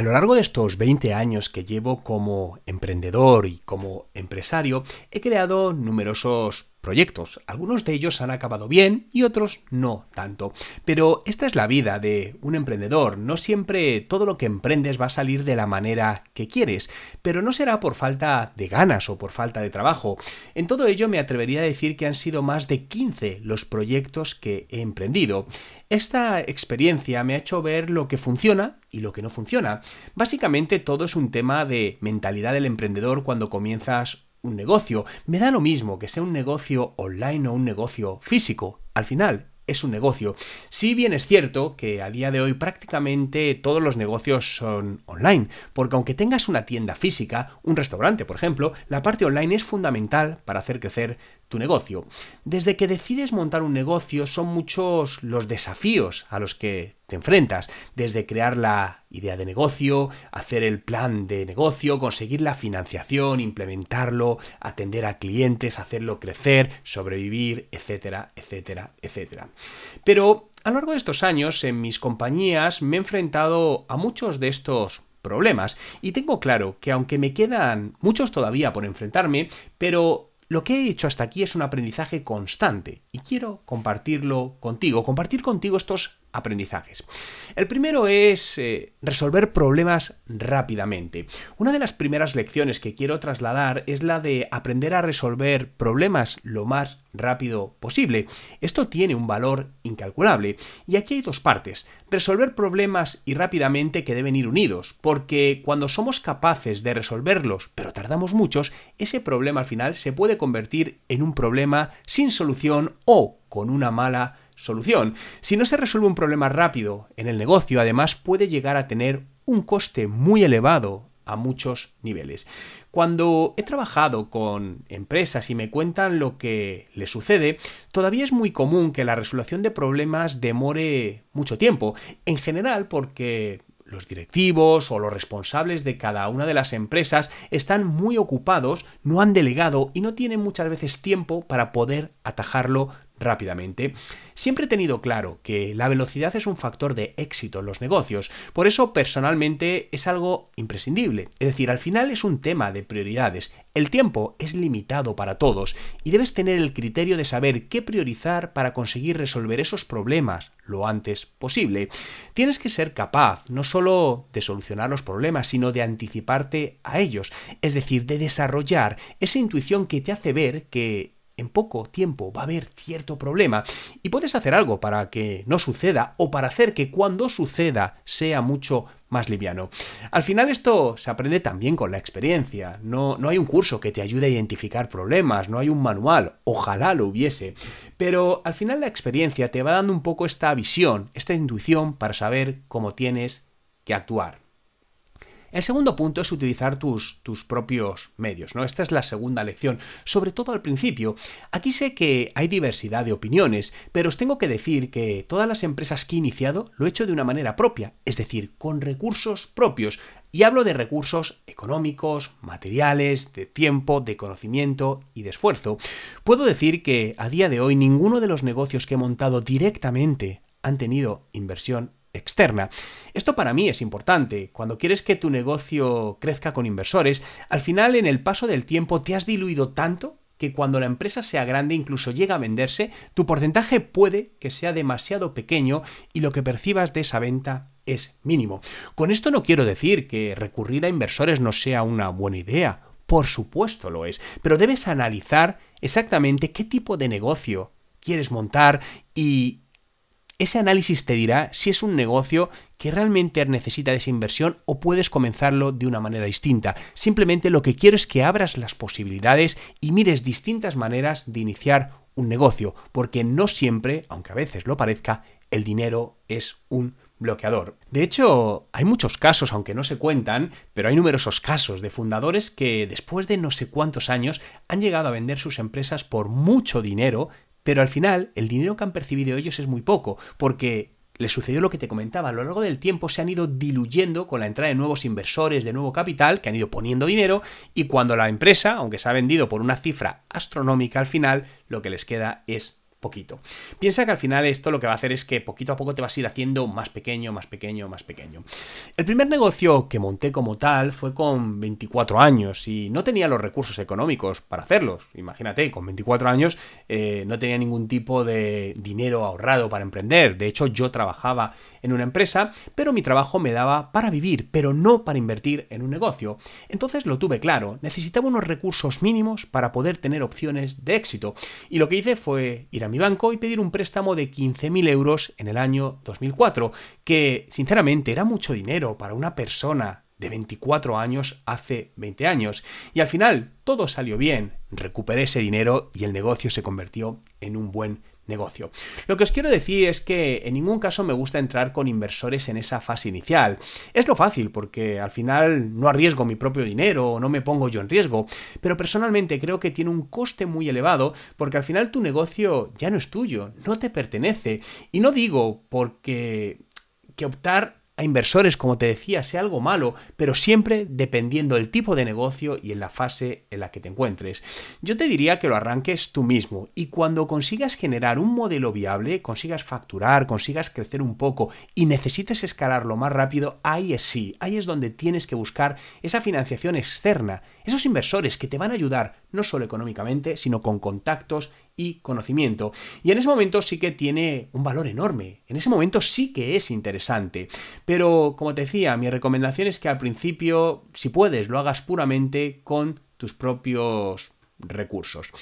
A lo largo de estos 20 años que llevo como emprendedor y como empresario, he creado numerosos proyectos. Algunos de ellos han acabado bien y otros no tanto. Pero esta es la vida de un emprendedor. No siempre todo lo que emprendes va a salir de la manera que quieres, pero no será por falta de ganas o por falta de trabajo. En todo ello me atrevería a decir que han sido más de 15 los proyectos que he emprendido. Esta experiencia me ha hecho ver lo que funciona y lo que no funciona. Básicamente todo es un tema de mentalidad del emprendedor cuando comienzas un negocio. Me da lo mismo que sea un negocio online o un negocio físico. Al final, es un negocio. Si bien es cierto que a día de hoy prácticamente todos los negocios son online, porque aunque tengas una tienda física, un restaurante, por ejemplo, la parte online es fundamental para hacer crecer tu negocio. Desde que decides montar un negocio son muchos los desafíos a los que te enfrentas, desde crear la idea de negocio, hacer el plan de negocio, conseguir la financiación, implementarlo, atender a clientes, hacerlo crecer, sobrevivir, etcétera, etcétera, etcétera. Pero a lo largo de estos años en mis compañías me he enfrentado a muchos de estos problemas. Y tengo claro que aunque me quedan muchos todavía por enfrentarme, pero lo que he hecho hasta aquí es un aprendizaje constante. Y quiero compartirlo contigo, compartir contigo estos aprendizajes. El primero es eh, resolver problemas rápidamente. Una de las primeras lecciones que quiero trasladar es la de aprender a resolver problemas lo más rápido posible. Esto tiene un valor incalculable. Y aquí hay dos partes. Resolver problemas y rápidamente que deben ir unidos, porque cuando somos capaces de resolverlos, pero tardamos muchos, ese problema al final se puede convertir en un problema sin solución o con una mala solución. Si no se resuelve un problema rápido en el negocio, además puede llegar a tener un coste muy elevado a muchos niveles. Cuando he trabajado con empresas y me cuentan lo que les sucede, todavía es muy común que la resolución de problemas demore mucho tiempo, en general porque los directivos o los responsables de cada una de las empresas están muy ocupados, no han delegado y no tienen muchas veces tiempo para poder atajarlo rápidamente. Siempre he tenido claro que la velocidad es un factor de éxito en los negocios, por eso personalmente es algo imprescindible. Es decir, al final es un tema de prioridades. El tiempo es limitado para todos y debes tener el criterio de saber qué priorizar para conseguir resolver esos problemas lo antes posible. Tienes que ser capaz no solo de solucionar los problemas, sino de anticiparte a ellos, es decir, de desarrollar esa intuición que te hace ver que en poco tiempo va a haber cierto problema y puedes hacer algo para que no suceda o para hacer que cuando suceda sea mucho más liviano. Al final esto se aprende también con la experiencia. No, no hay un curso que te ayude a identificar problemas, no hay un manual, ojalá lo hubiese. Pero al final la experiencia te va dando un poco esta visión, esta intuición para saber cómo tienes que actuar. El segundo punto es utilizar tus, tus propios medios, ¿no? Esta es la segunda lección, sobre todo al principio. Aquí sé que hay diversidad de opiniones, pero os tengo que decir que todas las empresas que he iniciado lo he hecho de una manera propia, es decir, con recursos propios. Y hablo de recursos económicos, materiales, de tiempo, de conocimiento y de esfuerzo. Puedo decir que a día de hoy ninguno de los negocios que he montado directamente han tenido inversión externa. Esto para mí es importante. Cuando quieres que tu negocio crezca con inversores, al final en el paso del tiempo te has diluido tanto que cuando la empresa sea grande, incluso llega a venderse, tu porcentaje puede que sea demasiado pequeño y lo que percibas de esa venta es mínimo. Con esto no quiero decir que recurrir a inversores no sea una buena idea. Por supuesto lo es, pero debes analizar exactamente qué tipo de negocio quieres montar y ese análisis te dirá si es un negocio que realmente necesita de esa inversión o puedes comenzarlo de una manera distinta. Simplemente lo que quiero es que abras las posibilidades y mires distintas maneras de iniciar un negocio, porque no siempre, aunque a veces lo parezca, el dinero es un bloqueador. De hecho, hay muchos casos, aunque no se cuentan, pero hay numerosos casos de fundadores que después de no sé cuántos años han llegado a vender sus empresas por mucho dinero pero al final, el dinero que han percibido ellos es muy poco, porque les sucedió lo que te comentaba, a lo largo del tiempo se han ido diluyendo con la entrada de nuevos inversores, de nuevo capital, que han ido poniendo dinero, y cuando la empresa, aunque se ha vendido por una cifra astronómica al final, lo que les queda es poquito. Piensa que al final esto lo que va a hacer es que poquito a poco te vas a ir haciendo más pequeño, más pequeño, más pequeño. El primer negocio que monté como tal fue con 24 años y no tenía los recursos económicos para hacerlos. Imagínate, con 24 años eh, no tenía ningún tipo de dinero ahorrado para emprender. De hecho, yo trabajaba en una empresa, pero mi trabajo me daba para vivir, pero no para invertir en un negocio. Entonces lo tuve claro, necesitaba unos recursos mínimos para poder tener opciones de éxito. Y lo que hice fue ir a mi banco y pedir un préstamo de 15.000 euros en el año 2004, que sinceramente era mucho dinero para una persona de 24 años hace 20 años. Y al final todo salió bien, recuperé ese dinero y el negocio se convirtió en un buen negocio. Lo que os quiero decir es que en ningún caso me gusta entrar con inversores en esa fase inicial. Es lo fácil porque al final no arriesgo mi propio dinero no me pongo yo en riesgo, pero personalmente creo que tiene un coste muy elevado porque al final tu negocio ya no es tuyo, no te pertenece. Y no digo porque que optar a inversores, como te decía, sea algo malo, pero siempre dependiendo del tipo de negocio y en la fase en la que te encuentres. Yo te diría que lo arranques tú mismo y cuando consigas generar un modelo viable, consigas facturar, consigas crecer un poco y necesites escalarlo más rápido, ahí es sí, ahí es donde tienes que buscar esa financiación externa, esos inversores que te van a ayudar no solo económicamente, sino con contactos y conocimiento. Y en ese momento sí que tiene un valor enorme. En ese momento sí que es interesante. Pero, como te decía, mi recomendación es que al principio, si puedes, lo hagas puramente con tus propios recursos.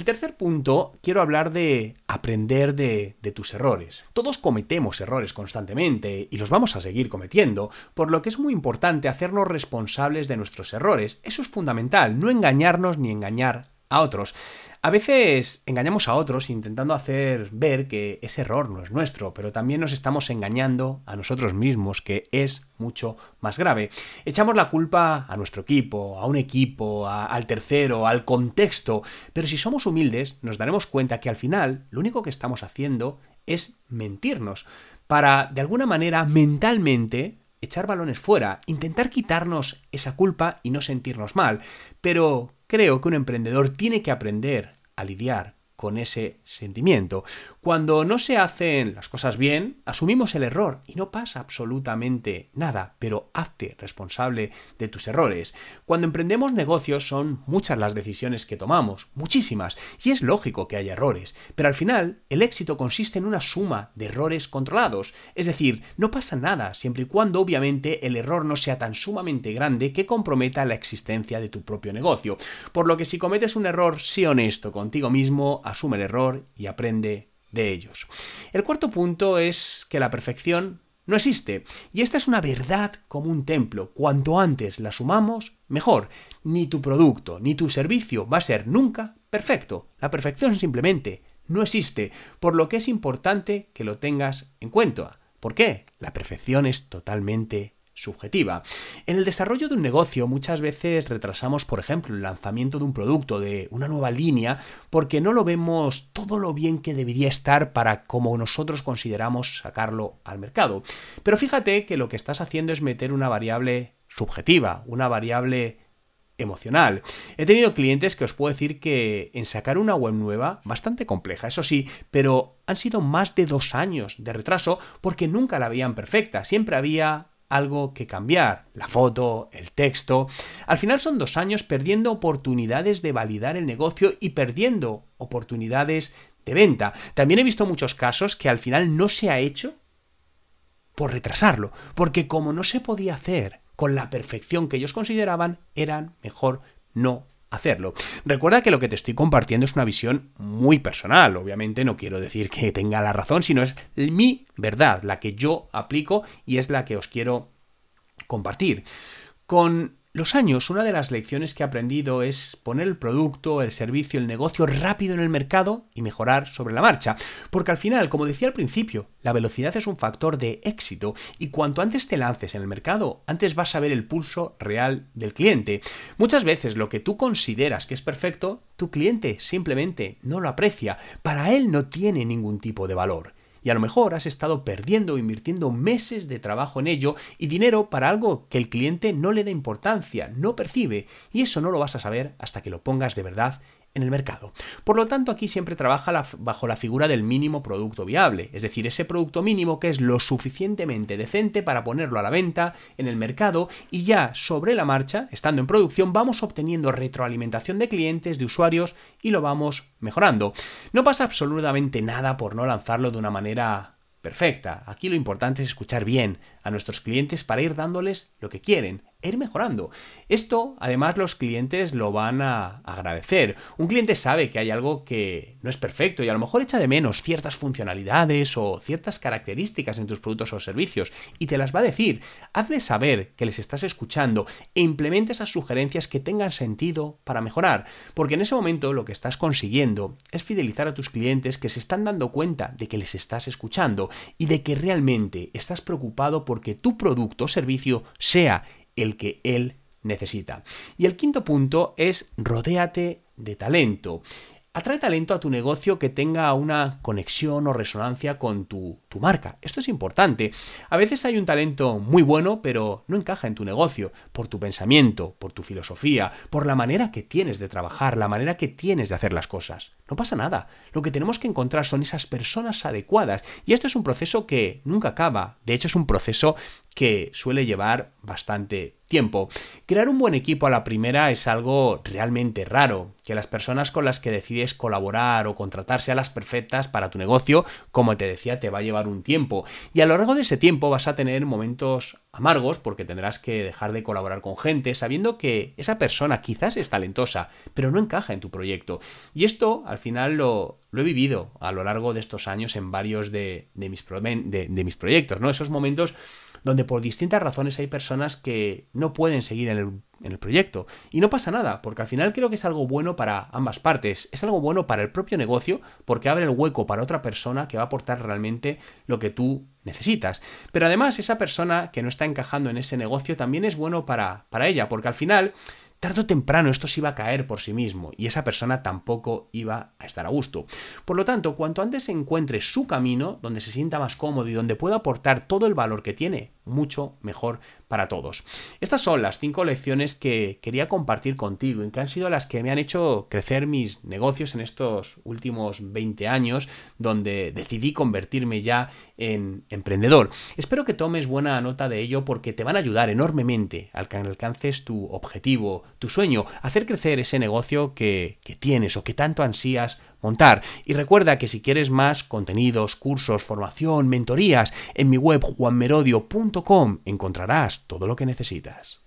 El tercer punto, quiero hablar de aprender de, tus errores. Todos cometemos errores constantemente y los vamos a seguir cometiendo, por lo que es muy importante hacernos responsables de nuestros errores. Eso es fundamental, no engañarnos ni engañar a otros. A veces engañamos a otros intentando hacer ver que ese error no es nuestro, pero también nos estamos engañando a nosotros mismos, que es mucho más grave. Echamos la culpa a nuestro equipo, a un equipo, al tercero, al contexto, pero si somos humildes nos daremos cuenta que al final lo único que estamos haciendo es mentirnos para, de alguna manera, mentalmente echar balones fuera, intentar quitarnos esa culpa y no sentirnos mal. Pero creo que un emprendedor tiene que aprender a lidiar con ese sentimiento. Cuando no se hacen las cosas bien, asumimos el error y no pasa absolutamente nada, pero hazte responsable de tus errores. Cuando emprendemos negocios son muchas las decisiones que tomamos, muchísimas, y es lógico que haya errores, pero al final el éxito consiste en una suma de errores controlados, es decir, no pasa nada siempre y cuando obviamente el error no sea tan sumamente grande que comprometa la existencia de tu propio negocio. Por lo que si cometes un error, sí honesto contigo mismo, asume el error y aprende de ellos. El cuarto punto es que la perfección no existe. Y esta es una verdad como un templo. Cuanto antes la sumamos, mejor. Ni tu producto ni tu servicio va a ser nunca perfecto. La perfección simplemente no existe, por lo que es importante que lo tengas en cuenta. ¿Por qué? La perfección es totalmente subjetiva. En el desarrollo de un negocio muchas veces retrasamos, por ejemplo, el lanzamiento de un producto, de una nueva línea, porque no lo vemos todo lo bien que debería estar para como nosotros consideramos sacarlo al mercado. Pero fíjate que lo que estás haciendo es meter una variable subjetiva, una variable emocional. He tenido clientes que os puedo decir que en sacar una web nueva, bastante compleja, eso sí, pero han sido más de dos años de retraso porque nunca la veían perfecta. Siempre había algo que cambiar. La foto, el texto. Al final son dos años perdiendo oportunidades de validar el negocio y perdiendo oportunidades de venta. También he visto muchos casos que al final no se ha hecho por retrasarlo, porque como no se podía hacer con la perfección que ellos consideraban, eran mejor no hacerlo. Recuerda que lo que te estoy compartiendo es una visión muy personal. Obviamente no quiero decir que tenga la razón, sino es mi verdad, la que yo aplico y es la que os quiero compartir. Con los años, una de las lecciones que he aprendido es poner el producto, el servicio, el negocio rápido en el mercado y mejorar sobre la marcha. Porque al final, como decía al principio, la velocidad es un factor de éxito y cuanto antes te lances en el mercado, antes vas a ver el pulso real del cliente. Muchas veces lo que tú consideras que es perfecto, tu cliente simplemente no lo aprecia. Para él no tiene ningún tipo de valor y a lo mejor has estado perdiendo o invirtiendo meses de trabajo en ello y dinero para algo que el cliente no le da importancia, no percibe, y eso no lo vas a saber hasta que lo pongas de verdad en el mercado. Por lo tanto, aquí siempre trabaja bajo la figura del mínimo producto viable, es decir, ese producto mínimo que es lo suficientemente decente para ponerlo a la venta en el mercado y ya sobre la marcha, estando en producción, vamos obteniendo retroalimentación de clientes, de usuarios y lo vamos mejorando. No pasa absolutamente nada por no lanzarlo de una manera perfecta. Aquí lo importante es escuchar bien a nuestros clientes para ir dándoles lo que quieren, ir mejorando. Esto, además, los clientes lo van a agradecer. Un cliente sabe que hay algo que no es perfecto y a lo mejor echa de menos ciertas funcionalidades o ciertas características en tus productos o servicios y te las va a decir. Hazle saber que les estás escuchando e implementa esas sugerencias que tengan sentido para mejorar, porque en ese momento lo que estás consiguiendo es fidelizar a tus clientes que se están dando cuenta de que les estás escuchando y de que realmente estás preocupado porque tu producto o servicio sea el que él necesita. Y el quinto punto es rodéate de talento. Atrae talento a tu negocio que tenga una conexión o resonancia con tu, tu, marca. Esto es importante. A veces hay un talento muy bueno, pero no encaja en tu negocio, por tu pensamiento, por tu filosofía, por la manera que tienes de trabajar, la manera que tienes de hacer las cosas. No pasa nada. Lo que tenemos que encontrar son esas personas adecuadas. Y esto es un proceso que nunca acaba. De hecho, es un proceso que suele llevar bastante tiempo. Crear un buen equipo a la primera es algo realmente raro, que las personas con las que decides colaborar o contratar sean las perfectas para tu negocio, como te decía, te va a llevar un tiempo. Y a lo largo de ese tiempo vas a tener momentos amargos porque tendrás que dejar de colaborar con gente sabiendo que esa persona quizás es talentosa, pero no encaja en tu proyecto. Y esto al final lo, he vivido a lo largo de estos años en varios de, mis, de, de mis proyectos, ¿no? Esos momentos donde por distintas razones hay personas que no pueden seguir en el, proyecto. Y no pasa nada, porque al final creo que es algo bueno para ambas partes. Es algo bueno para el propio negocio, porque abre el hueco para otra persona que va a aportar realmente lo que tú necesitas. Pero además, esa persona que no está encajando en ese negocio también es bueno para, para ella, porque al final tarde o temprano esto se iba a caer por sí mismo y esa persona tampoco iba a estar a gusto. Por lo tanto, cuanto antes encuentre su camino, donde se sienta más cómodo y donde pueda aportar todo el valor que tiene, mucho mejor para todos. Estas son las cinco lecciones que quería compartir contigo y que han sido las que me han hecho crecer mis negocios en estos últimos 20 años, donde decidí convertirme ya en emprendedor. Espero que tomes buena nota de ello porque te van a ayudar enormemente al que alcances tu objetivo, tu sueño, hacer crecer ese negocio que, que tienes o que tanto ansías montar. Y recuerda que si quieres más contenidos, cursos, formación, mentorías, en mi web juanmerodio.com encontrarás todo lo que necesitas.